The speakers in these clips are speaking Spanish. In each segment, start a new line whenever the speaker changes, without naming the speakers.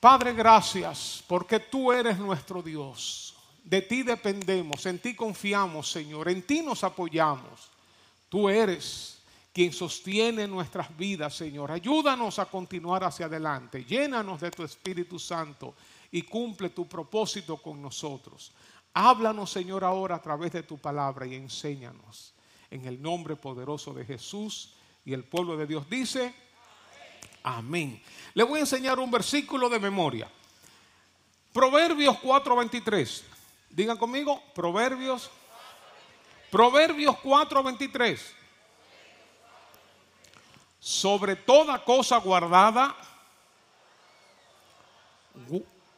Padre, gracias porque tú eres nuestro Dios. De ti dependemos, en ti confiamos, Señor, en ti nos apoyamos. Tú eres quien sostiene nuestras vidas, Señor. Ayúdanos a continuar hacia adelante. Llénanos de tu Espíritu Santo y cumple tu propósito con nosotros. Háblanos, Señor, ahora a través de tu palabra y enséñanos. En el nombre poderoso de Jesús y el pueblo de Dios dice, amén. Le voy a enseñar un versículo de memoria. Proverbios 4:23. Digan conmigo, Proverbios. Proverbios 4:23. Sobre toda cosa guardada,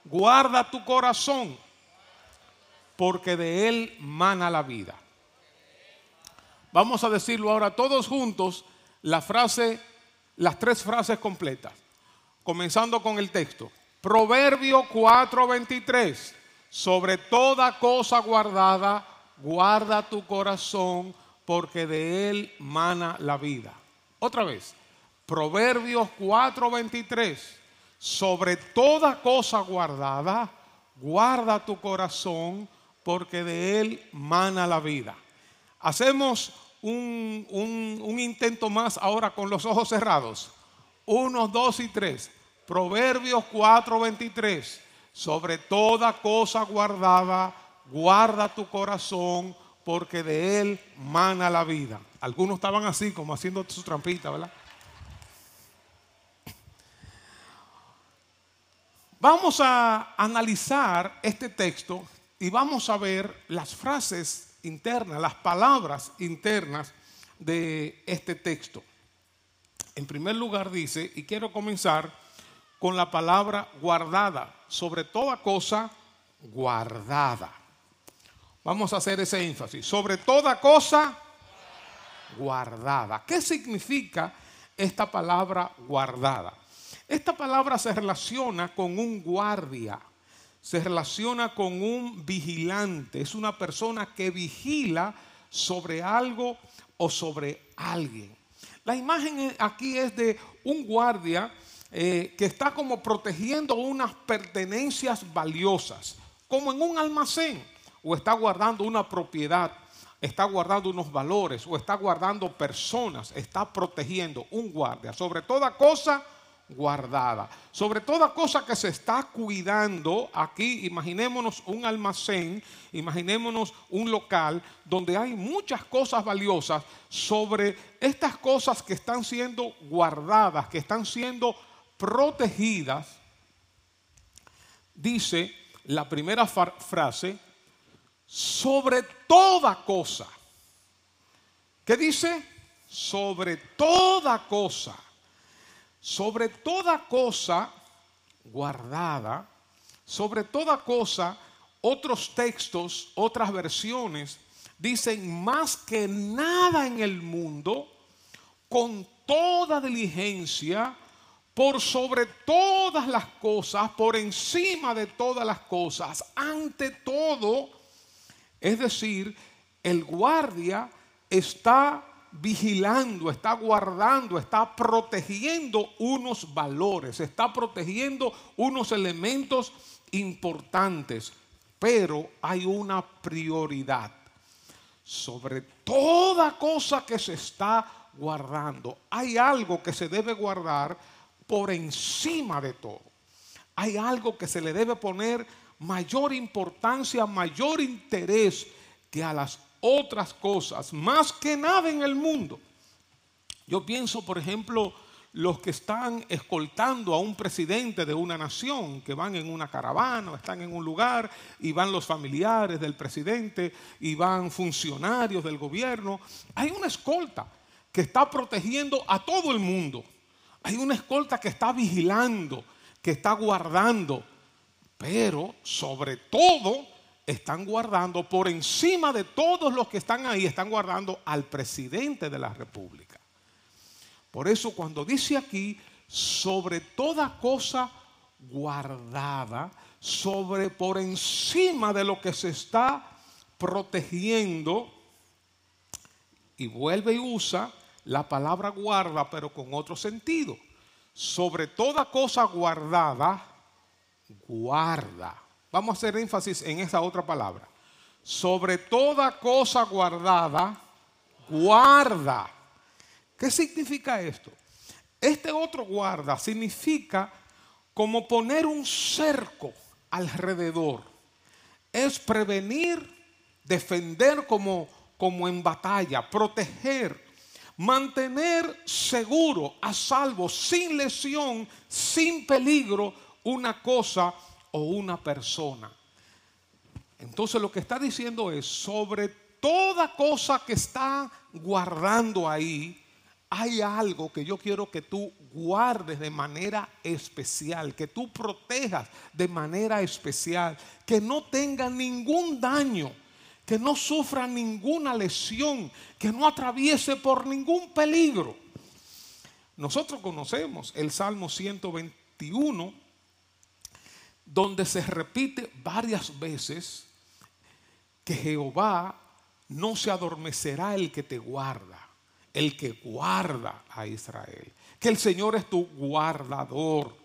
guarda tu corazón, porque de él mana la vida. Vamos a decirlo ahora todos juntos, la frase, las tres frases completas, comenzando con el texto. Proverbio 4:23, sobre toda cosa guardada, guarda tu corazón, porque de él mana la vida. Otra vez, Proverbios 4:23, sobre toda cosa guardada, guarda tu corazón, porque de él mana la vida. Hacemos un, intento más ahora con los ojos cerrados. Uno, dos y tres. Proverbios 4:23. Sobre toda cosa guardada, guarda tu corazón, porque de él mana la vida. Algunos estaban así, como haciendo su trampita, ¿verdad? Vamos a analizar este texto y vamos a ver las frases internas, las palabras internas de este texto. En primer lugar dice, y quiero comenzar con la palabra guardada, sobre toda cosa guardada. Vamos a hacer ese énfasis, sobre toda cosa guardada. ¿Qué significa esta palabra guardada? Esta palabra se relaciona con un guardia se relaciona con un vigilante, es una persona que vigila sobre algo o sobre alguien. La imagen aquí es de un guardia eh, que está como protegiendo unas pertenencias valiosas, como en un almacén, o está guardando una propiedad, está guardando unos valores, o está guardando personas, está protegiendo un guardia. Sobre toda cosa, guardada. Sobre toda cosa que se está cuidando, aquí imaginémonos un almacén, imaginémonos un local donde hay muchas cosas valiosas sobre estas cosas que están siendo guardadas, que están siendo protegidas. Dice la primera frase, sobre toda cosa. ¿Qué dice? Sobre toda cosa sobre toda cosa guardada, sobre toda cosa, otros textos, otras versiones, dicen más que nada en el mundo, con toda diligencia, por sobre todas las cosas, por encima de todas las cosas, ante todo, es decir, el guardia está vigilando, está guardando, está protegiendo unos valores, está protegiendo unos elementos importantes. Pero hay una prioridad sobre toda cosa que se está guardando. Hay algo que se debe guardar por encima de todo. Hay algo que se le debe poner mayor importancia, mayor interés que a las otras cosas, más que nada en el mundo. Yo pienso, por ejemplo, los que están escoltando a un presidente de una nación, que van en una caravana, están en un lugar y van los familiares del presidente y van funcionarios del gobierno. Hay una escolta que está protegiendo a todo el mundo. Hay una escolta que está vigilando, que está guardando, pero sobre todo están guardando por encima de todos los que están ahí, están guardando al presidente de la República. Por eso cuando dice aquí, sobre toda cosa guardada, sobre por encima de lo que se está protegiendo, y vuelve y usa la palabra guarda, pero con otro sentido. Sobre toda cosa guardada, guarda. Vamos a hacer énfasis en esa otra palabra. Sobre toda cosa guardada, guarda. ¿Qué significa esto? Este otro guarda significa como poner un cerco alrededor. Es prevenir, defender como, como en batalla, proteger, mantener seguro, a salvo, sin lesión, sin peligro, una cosa o una persona. Entonces lo que está diciendo es, sobre toda cosa que está guardando ahí, hay algo que yo quiero que tú guardes de manera especial, que tú protejas de manera especial, que no tenga ningún daño, que no sufra ninguna lesión, que no atraviese por ningún peligro. Nosotros conocemos el Salmo 121, donde se repite varias veces que Jehová no se adormecerá el que te guarda el que guarda a Israel. Que el Señor es tu guardador.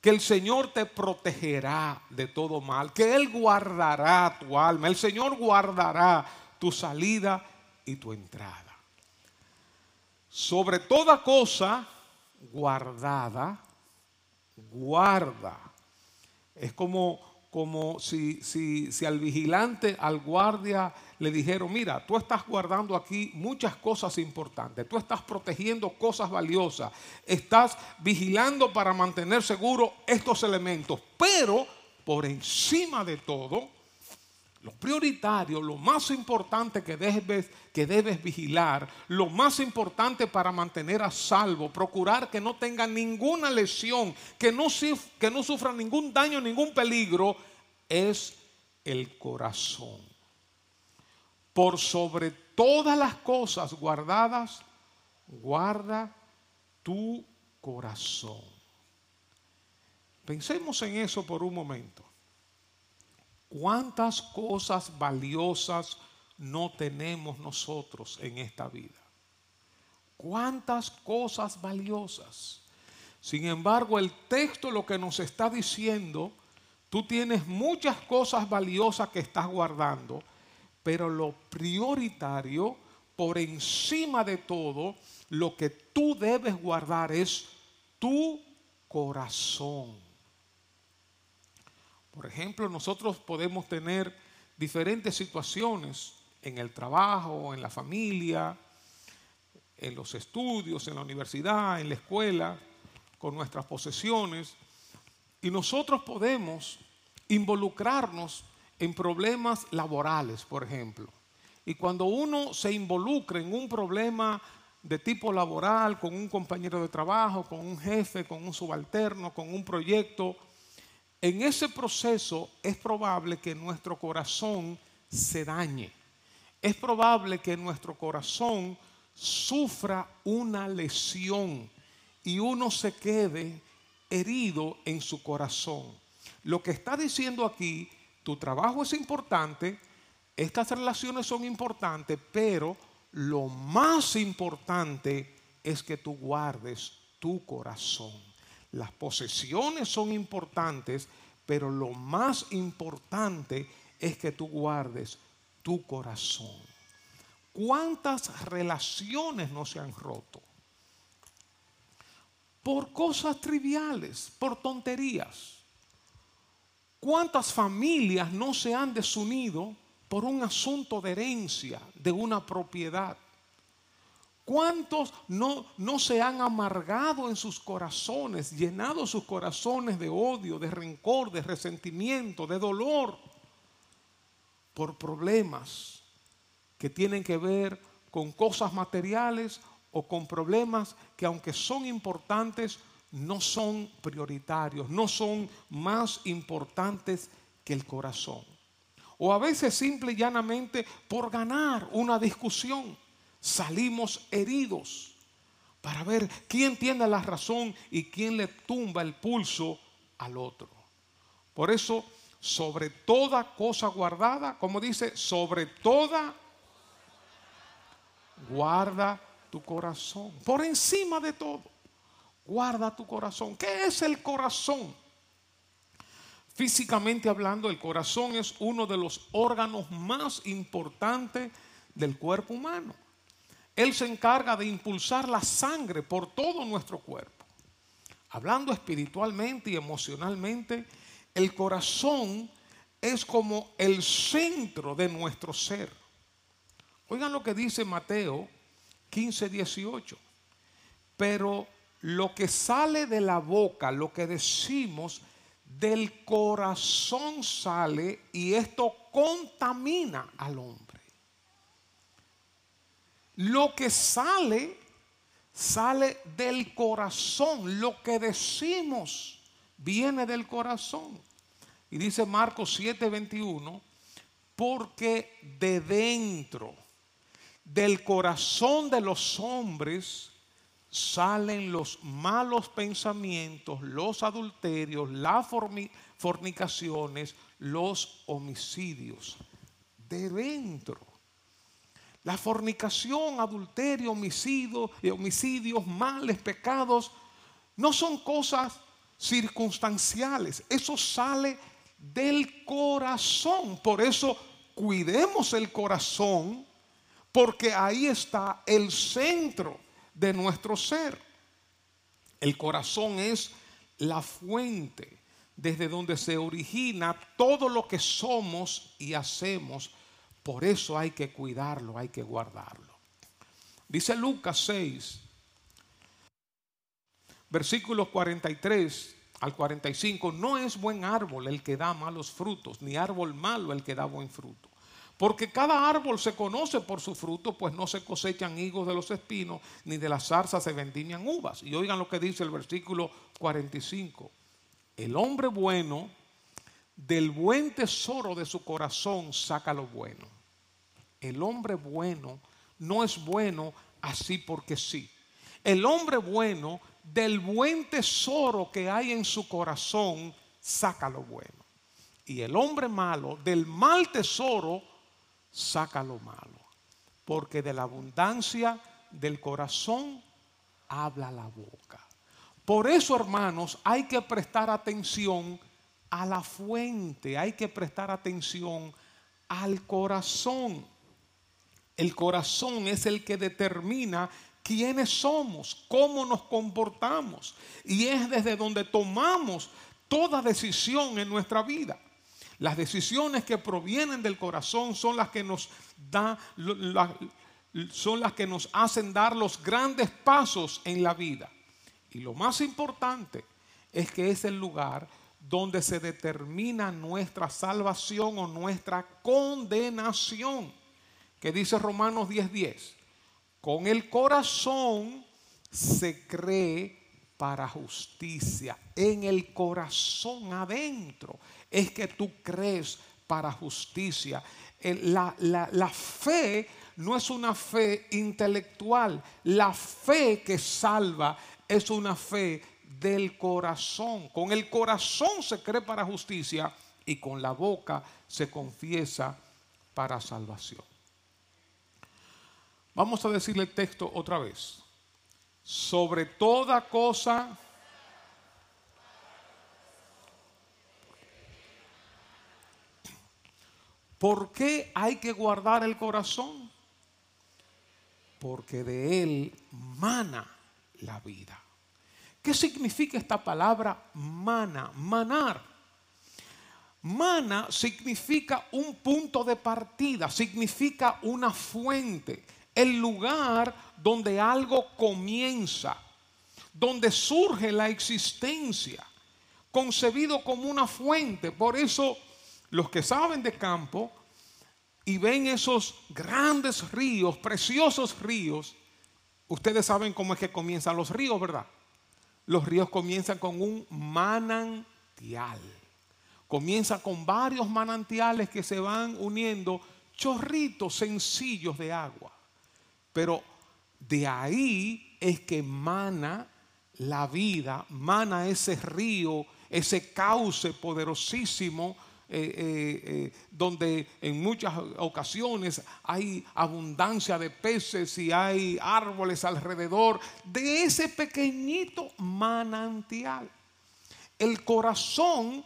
Que el Señor te protegerá de todo mal. Que Él guardará tu alma. El Señor guardará tu salida y tu entrada. Sobre toda cosa guardada, guarda. Es como como si, si, si, al vigilante, al guardia, le dijeron, mira, tú estás guardando aquí muchas cosas importantes, tú estás protegiendo cosas valiosas, estás vigilando para mantener seguro estos elementos, pero por encima de todo, lo prioritario, lo más importante que debes, que debes vigilar, lo más importante para mantener a salvo, procurar que no tenga ninguna lesión, que no, que no sufra ningún daño, ningún peligro, es el corazón. Por sobre todas las cosas guardadas, guarda tu corazón. Pensemos en eso por un momento. ¿Cuántas cosas valiosas no tenemos nosotros en esta vida? ¿Cuántas cosas valiosas? Sin embargo, el texto lo que nos está diciendo, tú tienes muchas cosas valiosas que estás guardando, pero lo prioritario, por encima de todo, lo que tú debes guardar es tu corazón. Por ejemplo, nosotros podemos tener diferentes situaciones en el trabajo, en la familia, en los estudios, en la universidad, en la escuela, con nuestras posesiones. Y nosotros podemos involucrarnos en problemas laborales, por ejemplo. Y cuando uno se involucra en un problema de tipo laboral, con un compañero de trabajo, con un jefe, con un subalterno, con un proyecto, en ese proceso es probable que nuestro corazón se dañe. Es probable que nuestro corazón sufra una lesión y uno se quede herido en su corazón. Lo que está diciendo aquí, tu trabajo es importante, estas relaciones son importantes, pero lo más importante es que tú guardes tu corazón. Las posesiones son importantes, pero lo más importante es que tú guardes tu corazón. ¿Cuántas relaciones no se han roto? Por cosas triviales, por tonterías. ¿Cuántas familias no se han desunido por un asunto de herencia de una propiedad? ¿Cuántos no, no se han amargado en sus corazones, llenado sus corazones de odio, de rencor, de resentimiento, de dolor por problemas que tienen que ver con cosas materiales o con problemas que aunque son importantes, no son prioritarios, no son más importantes que el corazón. O a veces simple y llanamente por ganar una discusión salimos heridos para ver quién tiene la razón y quién le tumba el pulso al otro. Por eso, sobre toda cosa guardada, como dice, sobre toda, guarda tu corazón. Por encima de todo, guarda tu corazón. ¿Qué es el corazón? Físicamente hablando, el corazón es uno de los órganos más importantes del cuerpo humano. Él se encarga de impulsar la sangre por todo nuestro cuerpo. Hablando espiritualmente y emocionalmente, el corazón es como el centro de nuestro ser. Oigan lo que dice Mateo 15, 18. Pero lo que sale de la boca, lo que decimos, del corazón sale y esto contamina al hombre. Lo que sale, sale del corazón. Lo que decimos viene del corazón. Y dice Marcos 7:21, porque de dentro del corazón de los hombres salen los malos pensamientos, los adulterios, las fornicaciones, los homicidios. De dentro. La fornicación, adulterio, homicidio, eh, homicidios, males, pecados, no son cosas circunstanciales. Eso sale del corazón. Por eso cuidemos el corazón, porque ahí está el centro de nuestro ser. El corazón es la fuente desde donde se origina todo lo que somos y hacemos. Por eso hay que cuidarlo, hay que guardarlo. Dice Lucas 6, versículos 43 al 45, no es buen árbol el que da malos frutos, ni árbol malo el que da buen fruto. Porque cada árbol se conoce por su fruto, pues no se cosechan higos de los espinos, ni de las zarzas se vendimian uvas. Y oigan lo que dice el versículo 45. El hombre bueno del buen tesoro de su corazón saca lo bueno. El hombre bueno no es bueno así porque sí. El hombre bueno del buen tesoro que hay en su corazón saca lo bueno. Y el hombre malo del mal tesoro saca lo malo. Porque de la abundancia del corazón habla la boca. Por eso, hermanos, hay que prestar atención a la fuente, hay que prestar atención al corazón. El corazón es el que determina quiénes somos, cómo nos comportamos. Y es desde donde tomamos toda decisión en nuestra vida. Las decisiones que provienen del corazón son las que nos da, son las que nos hacen dar los grandes pasos en la vida. Y lo más importante es que es el lugar donde se determina nuestra salvación o nuestra condenación. Que dice Romanos 10:10. Con el corazón se cree para justicia. En el corazón adentro es que tú crees para justicia. La, la, fe no es una fe intelectual. La fe que salva es una fe del corazón. Con el corazón se cree para justicia y con la boca se confiesa para salvación. Vamos a decirle el texto otra vez. Sobre toda cosa... ¿Por qué hay que guardar el corazón? Porque de él mana la vida. ¿Qué significa esta palabra mana? Manar. Mana significa un punto de partida, significa una fuente el lugar donde algo comienza, donde surge la existencia, concebido como una fuente. Por eso los que saben de campo y ven esos grandes ríos, preciosos ríos, ustedes saben cómo es que comienzan los ríos, ¿verdad? Los ríos comienzan con un manantial. Comienza con varios manantiales que se van uniendo, chorritos sencillos de agua. Pero de ahí es que mana la vida, mana ese río, ese cauce poderosísimo, eh, eh, eh, donde en muchas ocasiones hay abundancia de peces y hay árboles alrededor de ese pequeñito manantial. El corazón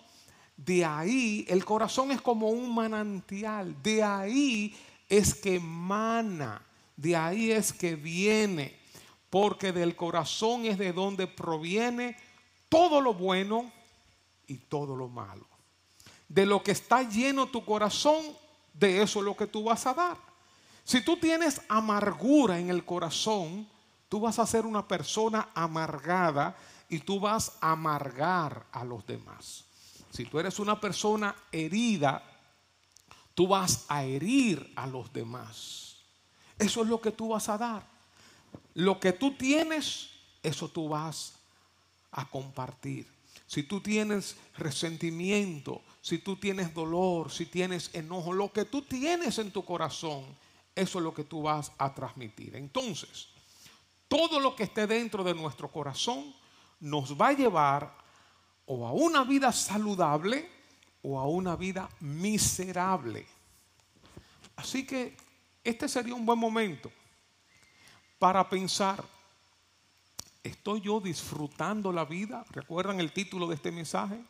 de ahí, el corazón es como un manantial, de ahí es que mana, de ahí es que viene, porque del corazón es de donde proviene todo lo bueno y todo lo malo. De lo que está lleno tu corazón, de eso es lo que tú vas a dar. Si tú tienes amargura en el corazón, tú vas a ser una persona amargada y tú vas a amargar a los demás. Si tú eres una persona herida, tú vas a herir a los demás. Eso es lo que tú vas a dar. Lo que tú tienes, eso tú vas a compartir. Si tú tienes resentimiento, si tú tienes dolor, si tienes enojo, lo que tú tienes en tu corazón, eso es lo que tú vas a transmitir. Entonces, todo lo que esté dentro de nuestro corazón nos va a llevar o a una vida saludable o a una vida miserable. Así que este sería un buen momento para pensar, ¿estoy yo disfrutando la vida? ¿Recuerdan el título de este mensaje?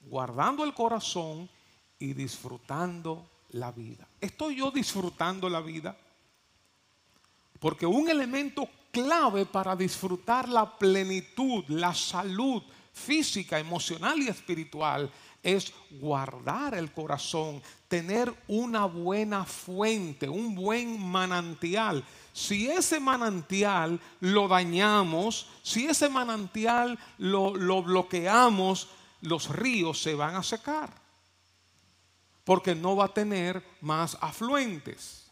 Guardando el corazón y disfrutando la vida. ¿Estoy yo disfrutando la vida? Porque un elemento clave para disfrutar la plenitud, la salud, física, emocional y espiritual es guardar el corazón, tener una buena fuente, un buen manantial. Si ese manantial lo dañamos, si ese manantial lo, lo bloqueamos, los ríos se van a secar, porque no va a tener más afluentes.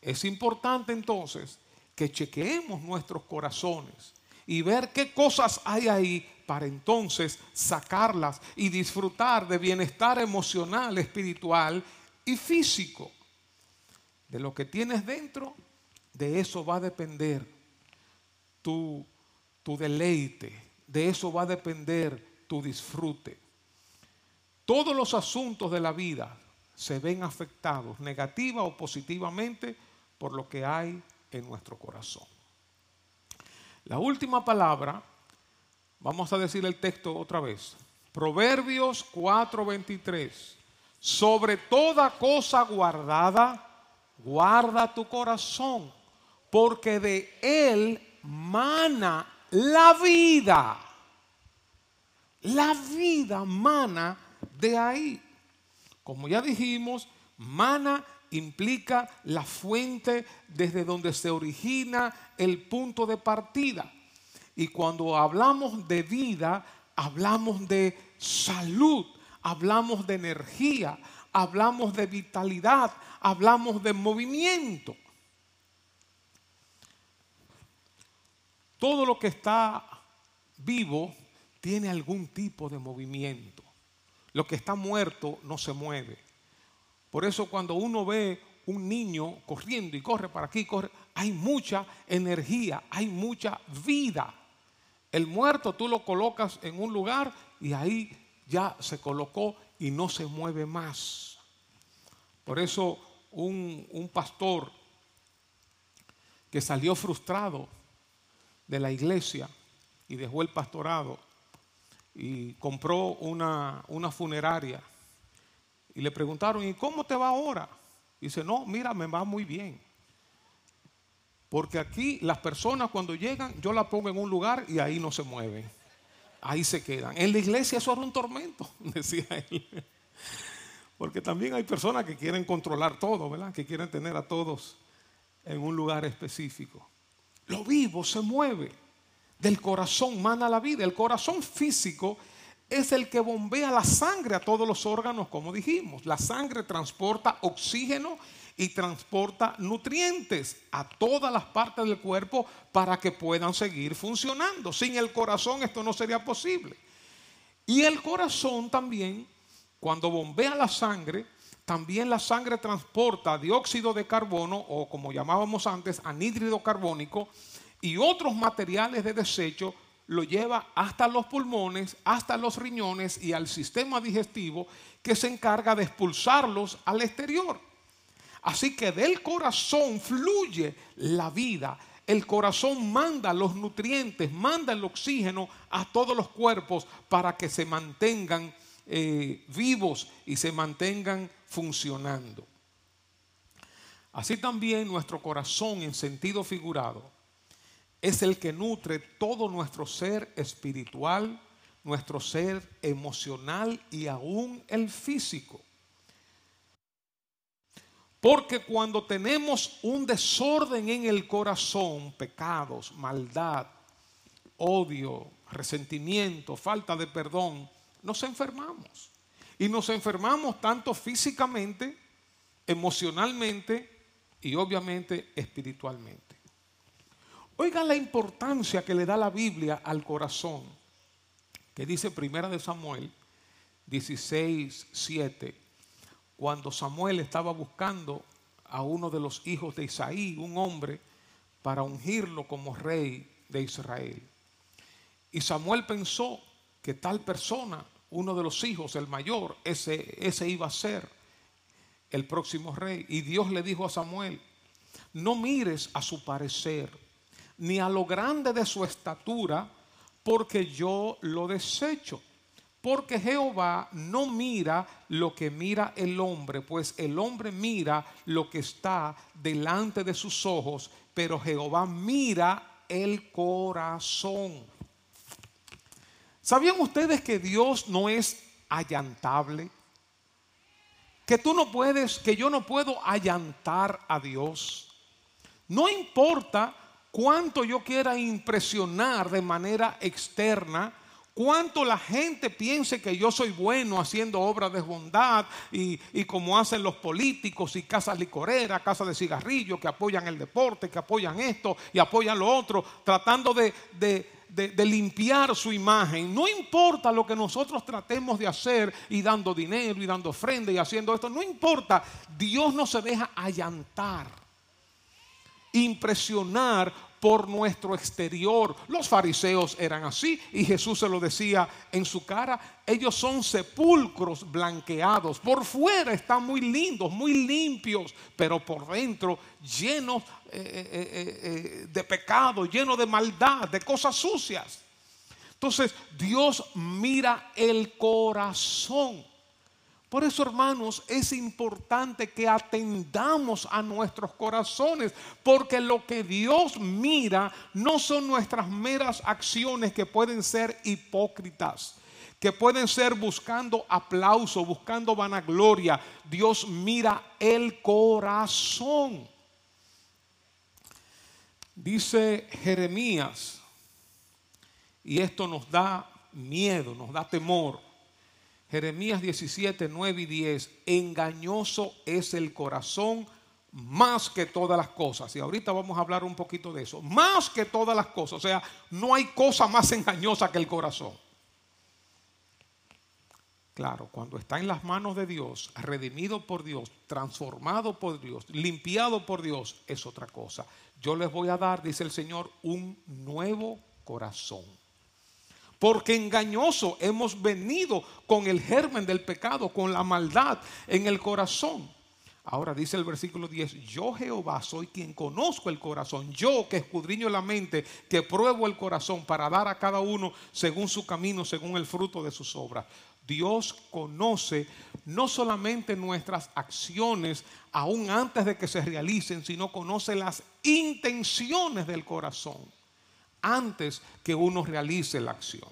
Es importante entonces que chequeemos nuestros corazones y ver qué cosas hay ahí para entonces sacarlas y disfrutar de bienestar emocional, espiritual y físico. De lo que tienes dentro, de eso va a depender tu, tu deleite, de eso va a depender tu disfrute. Todos los asuntos de la vida se ven afectados negativa o positivamente por lo que hay en nuestro corazón. La última palabra Vamos a decir el texto otra vez. Proverbios 4:23. Sobre toda cosa guardada, guarda tu corazón, porque de él mana la vida. La vida mana de ahí. Como ya dijimos, mana implica la fuente desde donde se origina el punto de partida. Y cuando hablamos de vida, hablamos de salud, hablamos de energía, hablamos de vitalidad, hablamos de movimiento. Todo lo que está vivo tiene algún tipo de movimiento. Lo que está muerto no se mueve. Por eso cuando uno ve un niño corriendo y corre para aquí, corre, hay mucha energía, hay mucha vida. El muerto tú lo colocas en un lugar y ahí ya se colocó y no se mueve más. Por eso un, pastor que salió frustrado de la iglesia y dejó el pastorado y compró una, una funeraria y le preguntaron, ¿y cómo te va ahora? Y dice, no, mira, me va muy bien. Porque aquí las personas cuando llegan, yo la pongo en un lugar y ahí no se mueven. Ahí se quedan. En la iglesia eso era un tormento, decía él. Porque también hay personas que quieren controlar todo, ¿verdad? Que quieren tener a todos en un lugar específico. Lo vivo se mueve. Del corazón mana la vida. El corazón físico es el que bombea la sangre a todos los órganos, como dijimos. La sangre transporta oxígeno y transporta nutrientes a todas las partes del cuerpo para que puedan seguir funcionando. Sin el corazón esto no sería posible. Y el corazón también, cuando bombea la sangre, también la sangre transporta dióxido de carbono o como llamábamos antes, anhídrido carbónico y otros materiales de desecho lo lleva hasta los pulmones, hasta los riñones y al sistema digestivo que se encarga de expulsarlos al exterior. Así que del corazón fluye la vida. El corazón manda los nutrientes, manda el oxígeno a todos los cuerpos para que se mantengan eh, vivos y se mantengan funcionando. Así también nuestro corazón en sentido figurado es el que nutre todo nuestro ser espiritual, nuestro ser emocional y aún el físico. Porque cuando tenemos un desorden en el corazón, pecados, maldad, odio, resentimiento, falta de perdón, nos enfermamos. Y nos enfermamos tanto físicamente, emocionalmente y obviamente espiritualmente. Oigan la importancia que le da la Biblia al corazón, que dice Primera de Samuel 16, 7, cuando Samuel estaba buscando a uno de los hijos de Isaí, un hombre, para ungirlo como rey de Israel. Y Samuel pensó que tal persona, uno de los hijos, el mayor, ese, ese iba a ser el próximo rey. Y Dios le dijo a Samuel, no mires a su parecer, ni a lo grande de su estatura, porque yo lo desecho. Porque Jehová no mira lo que mira el hombre, pues el hombre mira lo que está delante de sus ojos, pero Jehová mira el corazón. ¿Sabían ustedes que Dios no es allantable? Que tú no puedes, que yo no puedo allantar a Dios. No importa cuánto yo quiera impresionar de manera externa, cuánto la gente piense que yo soy bueno haciendo obras de bondad y, como hacen los políticos y casas licoreras, casas de cigarrillos que apoyan el deporte, que apoyan esto y apoyan lo otro, tratando de de, limpiar su imagen. No importa lo que nosotros tratemos de hacer y dando dinero y dando ofrenda y haciendo esto, no importa. Dios no se deja allantar, impresionar por nuestro exterior. Los fariseos eran así y Jesús se lo decía en su cara. Ellos son sepulcros blanqueados. Por fuera están muy lindos, muy limpios, pero por dentro llenos eh, eh, eh, de pecado, llenos de maldad, de cosas sucias. Entonces Dios mira el corazón. Por eso, hermanos, es importante que atendamos a nuestros corazones, porque lo que Dios mira no son nuestras meras acciones que pueden ser hipócritas, que pueden ser buscando aplauso, buscando vanagloria. Dios mira el corazón. Dice Jeremías, y esto nos da miedo, nos da temor Jeremías 17, 9 y 10, engañoso es el corazón más que todas las cosas. Y ahorita vamos a hablar un poquito de eso. Más que todas las cosas. O sea, no hay cosa más engañosa que el corazón. Claro, cuando está en las manos de Dios, redimido por Dios, transformado por Dios, limpiado por Dios, es otra cosa. Yo les voy a dar, dice el Señor, un nuevo corazón porque engañoso hemos venido con el germen del pecado, con la maldad en el corazón. Ahora dice el versículo 10, yo Jehová soy quien conozco el corazón, yo que escudriño la mente, que pruebo el corazón para dar a cada uno según su camino, según el fruto de sus obras. Dios conoce no solamente nuestras acciones aún antes de que se realicen, sino conoce las intenciones del corazón antes que uno realice la acción.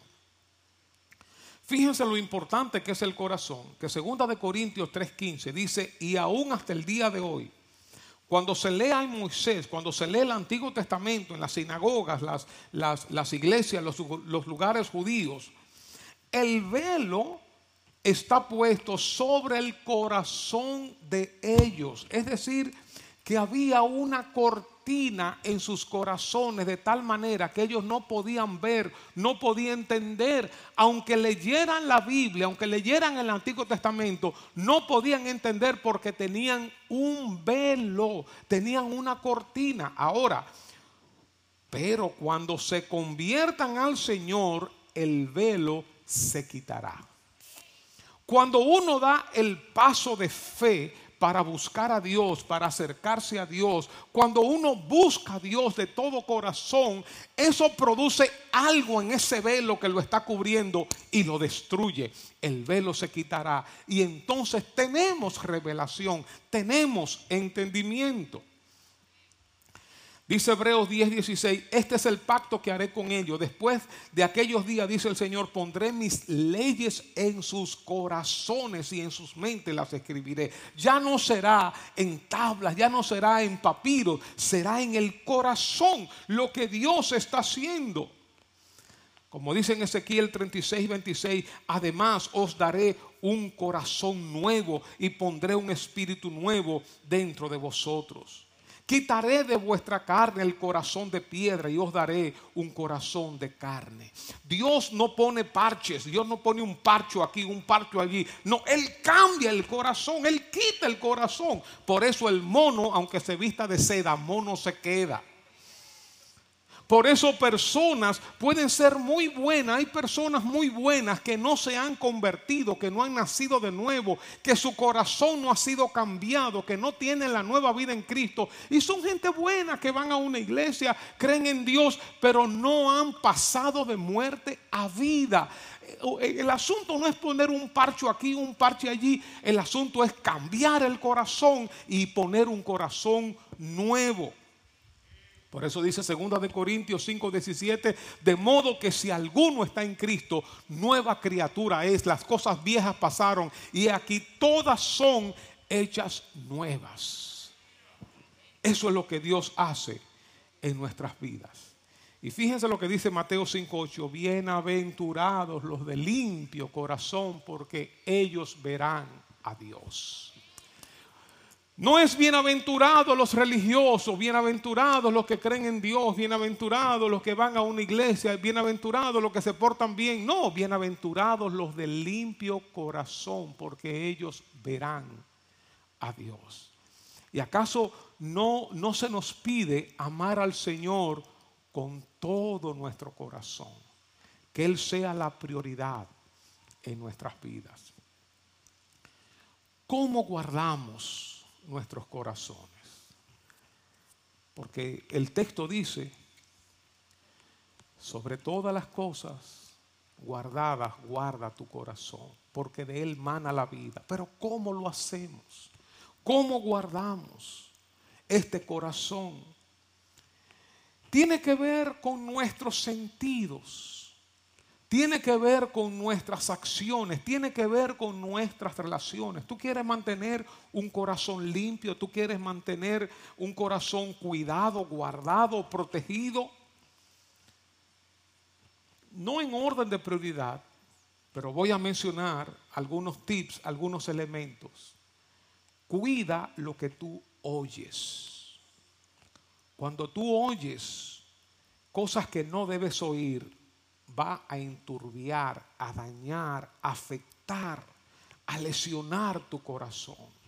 Fíjense lo importante que es el corazón, que segunda de Corintios 3:15 dice, y aún hasta el día de hoy, cuando se lea en Moisés, cuando se lee el Antiguo Testamento en las sinagogas, las, las, iglesias, los, los lugares judíos, el velo está puesto sobre el corazón de ellos. Es decir, que había una cortina en sus corazones de tal manera que ellos no podían ver, no podían entender, aunque leyeran la Biblia, aunque leyeran el Antiguo Testamento, no podían entender porque tenían un velo, tenían una cortina. Ahora, pero cuando se conviertan al Señor, el velo se quitará. Cuando uno da el paso de fe, para buscar a Dios, para acercarse a Dios, cuando uno busca a Dios de todo corazón, eso produce algo en ese velo que lo está cubriendo y lo destruye. El velo se quitará y entonces tenemos revelación, tenemos entendimiento. Dice Hebreos 10, 16, este es el pacto que haré con ellos. Después de aquellos días, dice el Señor, pondré mis leyes en sus corazones y en sus mentes las escribiré. Ya no será en tablas, ya no será en papiros, será en el corazón lo que Dios está haciendo. Como dice en Ezequiel 36, 26, además os daré un corazón nuevo y pondré un espíritu nuevo dentro de vosotros. Quitaré de vuestra carne el corazón de piedra y os daré un corazón de carne. Dios no pone parches, Dios no pone un parcho aquí, un parcho allí. No, Él cambia el corazón, Él quita el corazón. Por eso el mono, aunque se vista de seda, mono se queda. Por eso personas pueden ser muy buenas. Hay personas muy buenas que no se han convertido, que no han nacido de nuevo, que su corazón no ha sido cambiado, que no tienen la nueva vida en Cristo. Y son gente buena que van a una iglesia, creen en Dios, pero no han pasado de muerte a vida. El asunto no es poner un parcho aquí, un parche allí. El asunto es cambiar el corazón y poner un corazón nuevo. Por eso dice 2 de Corintios 5, 17, de modo que si alguno está en Cristo, nueva criatura es, las cosas viejas pasaron y aquí todas son hechas nuevas. Eso es lo que Dios hace en nuestras vidas. Y fíjense lo que dice Mateo 5:8, bienaventurados los de limpio corazón, porque ellos verán a Dios. No es bienaventurados los religiosos, bienaventurados los que creen en Dios, bienaventurados los que van a una iglesia, bienaventurados los que se portan bien. No, bienaventurados los de limpio corazón, porque ellos verán a Dios. ¿Y acaso no, no se nos pide amar al Señor con todo nuestro corazón? Que Él sea la prioridad en nuestras vidas. ¿Cómo guardamos? Nuestros corazones. Porque el texto dice, sobre todas las cosas guardadas, guarda tu corazón, porque de él mana la vida. Pero ¿cómo lo hacemos? ¿Cómo guardamos este corazón? Tiene que ver con nuestros sentidos tiene que ver con nuestras acciones, tiene que ver con nuestras relaciones. Tú quieres mantener un corazón limpio, tú quieres mantener un corazón cuidado, guardado, protegido. No en orden de prioridad, pero voy a mencionar algunos tips, algunos elementos. Cuida lo que tú oyes. Cuando tú oyes cosas que no debes oír, va a enturbiar, a dañar, a afectar, a lesionar tu corazón.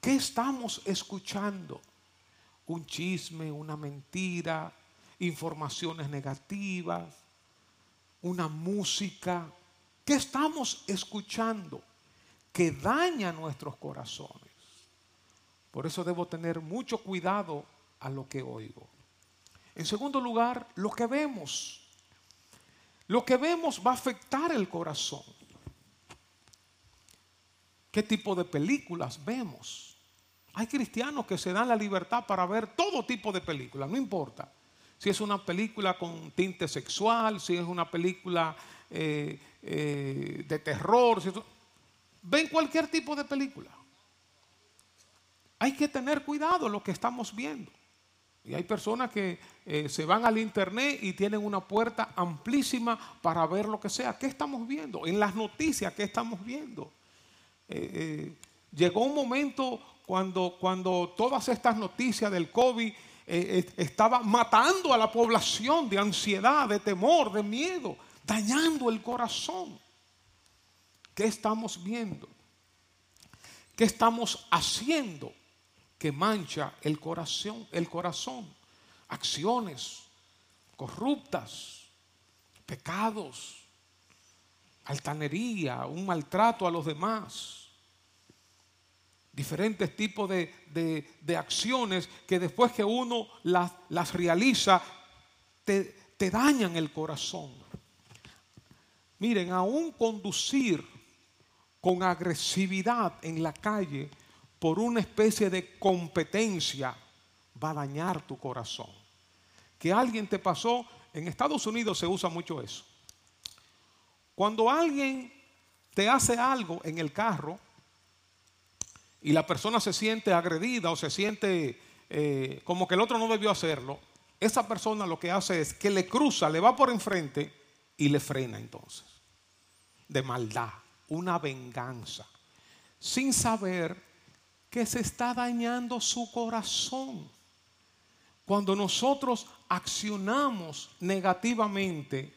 ¿Qué estamos escuchando? Un chisme, una mentira, informaciones negativas, una música. ¿Qué estamos escuchando? Que daña nuestros corazones. Por eso debo tener mucho cuidado a lo que oigo. En segundo lugar, lo que vemos. Lo que vemos va a afectar el corazón. ¿Qué tipo de películas vemos? Hay cristianos que se dan la libertad para ver todo tipo de películas, no importa. Si es una película con tinte sexual, si es una película eh, eh, de terror, ven cualquier tipo de película. Hay que tener cuidado lo que estamos viendo. Y hay personas que eh, se van al internet y tienen una puerta amplísima para ver lo que sea. ¿Qué estamos viendo? En las noticias, ¿qué estamos viendo? Eh, eh, llegó un momento cuando, cuando todas estas noticias del COVID estaban matando a la población de ansiedad, de temor, de miedo, dañando el corazón. ¿Qué estamos viendo? ¿Qué estamos haciendo? Que mancha el corazón, el corazón. Acciones corruptas, pecados, altanería, un maltrato a los demás. diferentes tipos de, acciones que después que uno las, las realiza, te, te dañan el corazón. Miren, aún conducir con agresividad en la calle por una especie de competencia va a dañar tu corazón. Que alguien te pasó, en Estados Unidos se usa mucho eso. Cuando alguien te hace algo en el carro, y la persona se siente agredida o se siente eh, como que el otro no debió hacerlo, esa persona lo que hace es que le cruza, le va por enfrente y le frena entonces. De maldad, una venganza, sin saber que se está dañando su corazón. Cuando nosotros accionamos negativamente,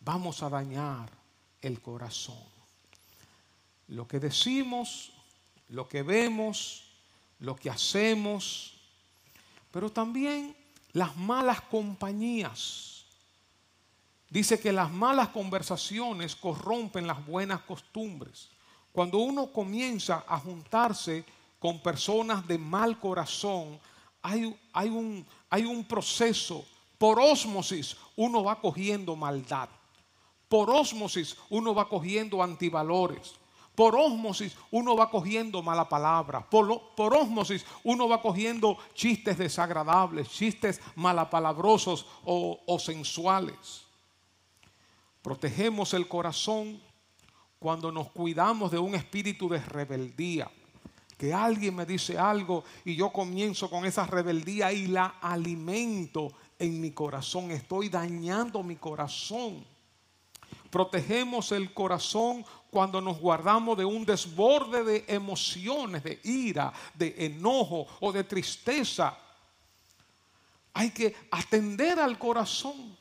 vamos a dañar el corazón. Lo que decimos lo que vemos, lo que hacemos, pero también las malas compañías. Dice que las malas conversaciones corrompen las buenas costumbres. Cuando uno comienza a juntarse con personas de mal corazón, hay, hay, un, hay un proceso, por ósmosis uno va cogiendo maldad, por ósmosis uno va cogiendo antivalores, por ósmosis uno va cogiendo mala palabra. Por, por ósmosis uno va cogiendo chistes desagradables, chistes malapalabrosos o, o sensuales. Protegemos el corazón cuando nos cuidamos de un espíritu de rebeldía. Que alguien me dice algo y yo comienzo con esa rebeldía y la alimento en mi corazón. Estoy dañando mi corazón. Protegemos el corazón cuando nos guardamos de un desborde de emociones, de ira, de enojo o de tristeza. Hay que atender al corazón.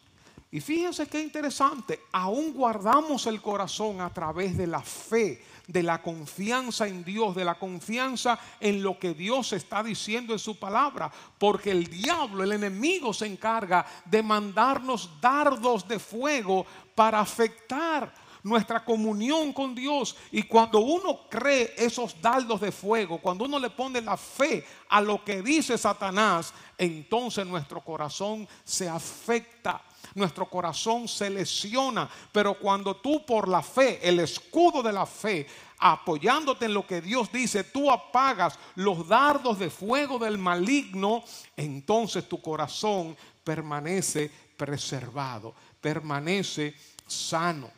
Y fíjense qué interesante, aún guardamos el corazón a través de la fe, de la confianza en Dios, de la confianza en lo que Dios está diciendo en su palabra, porque el diablo, el enemigo se encarga de mandarnos dardos de fuego para afectar nuestra comunión con Dios. Y cuando uno cree esos dardos de fuego, cuando uno le pone la fe a lo que dice Satanás, entonces nuestro corazón se afecta. Nuestro corazón se lesiona, pero cuando tú por la fe, el escudo de la fe, apoyándote en lo que Dios dice, tú apagas los dardos de fuego del maligno, entonces tu corazón permanece preservado, permanece sano.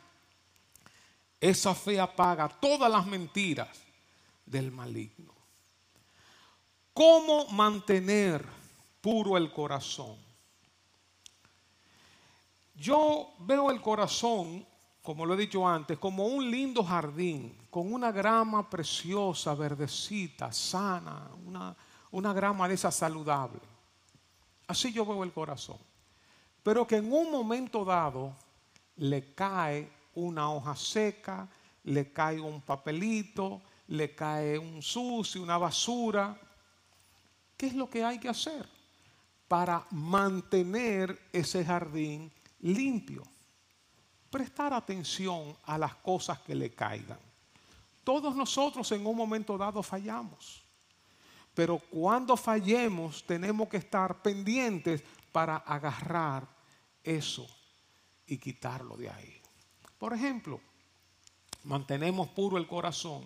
Esa fe apaga todas las mentiras del maligno. ¿Cómo mantener puro el corazón? Yo veo el corazón, como lo he dicho antes, como un lindo jardín con una grama preciosa, verdecita, sana, una, una grama de esa saludable. Así yo veo el corazón. Pero que en un momento dado le cae una hoja seca, le cae un papelito, le cae un sucio, una basura. ¿Qué es lo que hay que hacer para mantener ese jardín limpio? Prestar atención a las cosas que le caigan. Todos nosotros en un momento dado fallamos. Pero cuando fallemos tenemos que estar pendientes para agarrar eso y quitarlo de ahí. Por ejemplo, mantenemos puro el corazón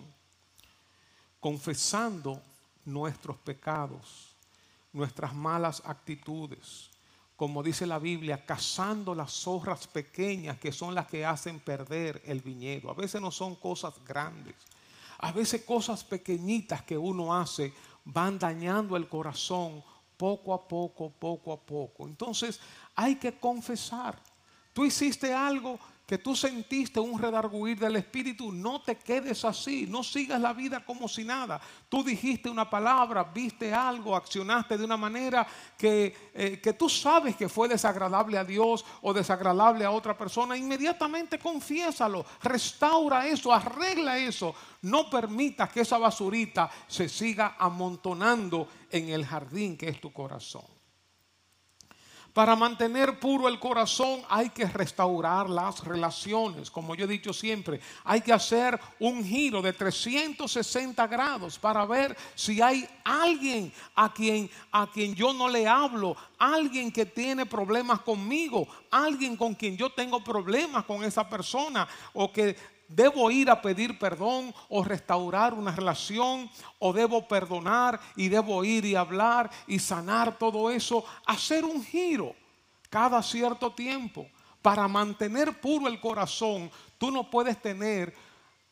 confesando nuestros pecados, nuestras malas actitudes, como dice la Biblia, cazando las zorras pequeñas que son las que hacen perder el viñedo. A veces no son cosas grandes, a veces cosas pequeñitas que uno hace van dañando el corazón poco a poco, poco a poco. Entonces hay que confesar. Tú hiciste algo que tú sentiste un redarguir del Espíritu, no te quedes así, no sigas la vida como si nada. Tú dijiste una palabra, viste algo, accionaste de una manera que, eh, que tú sabes que fue desagradable a Dios o desagradable a otra persona, inmediatamente confiésalo, restaura eso, arregla eso. No permita que esa basurita se siga amontonando en el jardín que es tu corazón. Para mantener puro el corazón hay que restaurar las relaciones. Como yo he dicho siempre, hay que hacer un giro de 360 grados para ver si hay alguien a quien, a quien yo no le hablo, alguien que tiene problemas conmigo, alguien con quien yo tengo problemas con esa persona o que debo ir a pedir perdón o restaurar una relación o debo perdonar y debo ir y hablar y sanar todo eso, hacer un giro cada cierto tiempo. Para mantener puro el corazón, tú no puedes tener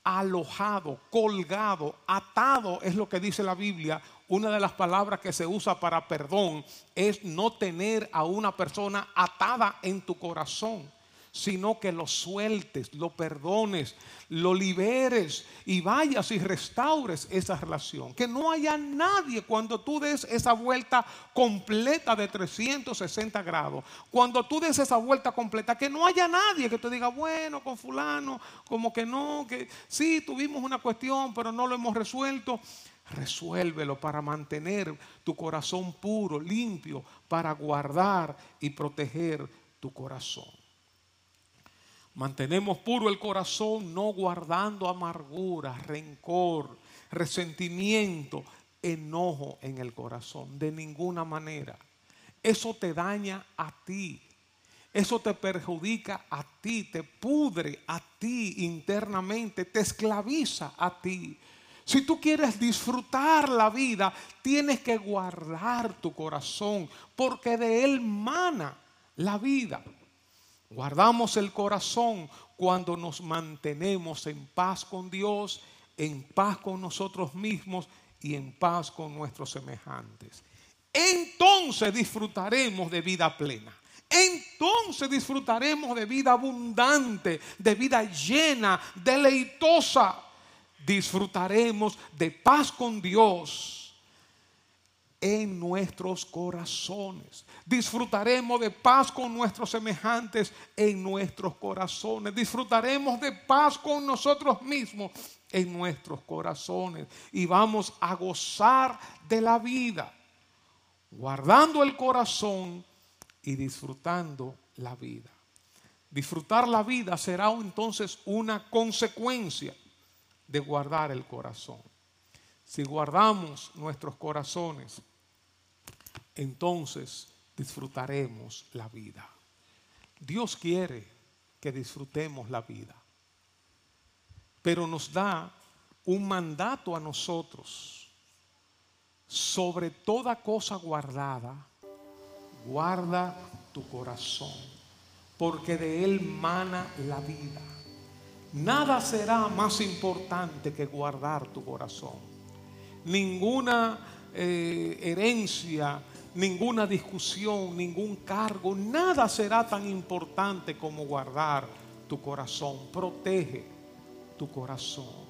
alojado, colgado, atado, es lo que dice la Biblia. Una de las palabras que se usa para perdón es no tener a una persona atada en tu corazón sino que lo sueltes, lo perdones, lo liberes y vayas y restaures esa relación. Que no haya nadie cuando tú des esa vuelta completa de 360 grados, cuando tú des esa vuelta completa, que no haya nadie que te diga, bueno, con fulano, como que no, que sí, tuvimos una cuestión, pero no lo hemos resuelto. Resuélvelo para mantener tu corazón puro, limpio, para guardar y proteger tu corazón. Mantenemos puro el corazón, no guardando amargura, rencor, resentimiento, enojo en el corazón, de ninguna manera. Eso te daña a ti. Eso te perjudica a ti, te pudre a ti internamente, te esclaviza a ti. Si tú quieres disfrutar la vida, tienes que guardar tu corazón, porque de él mana la vida. Guardamos el corazón cuando nos mantenemos en paz con Dios, en paz con nosotros mismos y en paz con nuestros semejantes. Entonces disfrutaremos de vida plena. Entonces disfrutaremos de vida abundante, de vida llena, deleitosa. Disfrutaremos de paz con Dios en nuestros corazones. Disfrutaremos de paz con nuestros semejantes en nuestros corazones. Disfrutaremos de paz con nosotros mismos en nuestros corazones. Y vamos a gozar de la vida, guardando el corazón y disfrutando la vida. Disfrutar la vida será entonces una consecuencia de guardar el corazón. Si guardamos nuestros corazones, entonces disfrutaremos la vida. Dios quiere que disfrutemos la vida, pero nos da un mandato a nosotros sobre toda cosa guardada, guarda tu corazón, porque de él mana la vida. Nada será más importante que guardar tu corazón. Ninguna eh, herencia ninguna discusión, ningún cargo, nada será tan importante como guardar tu corazón. Protege tu corazón.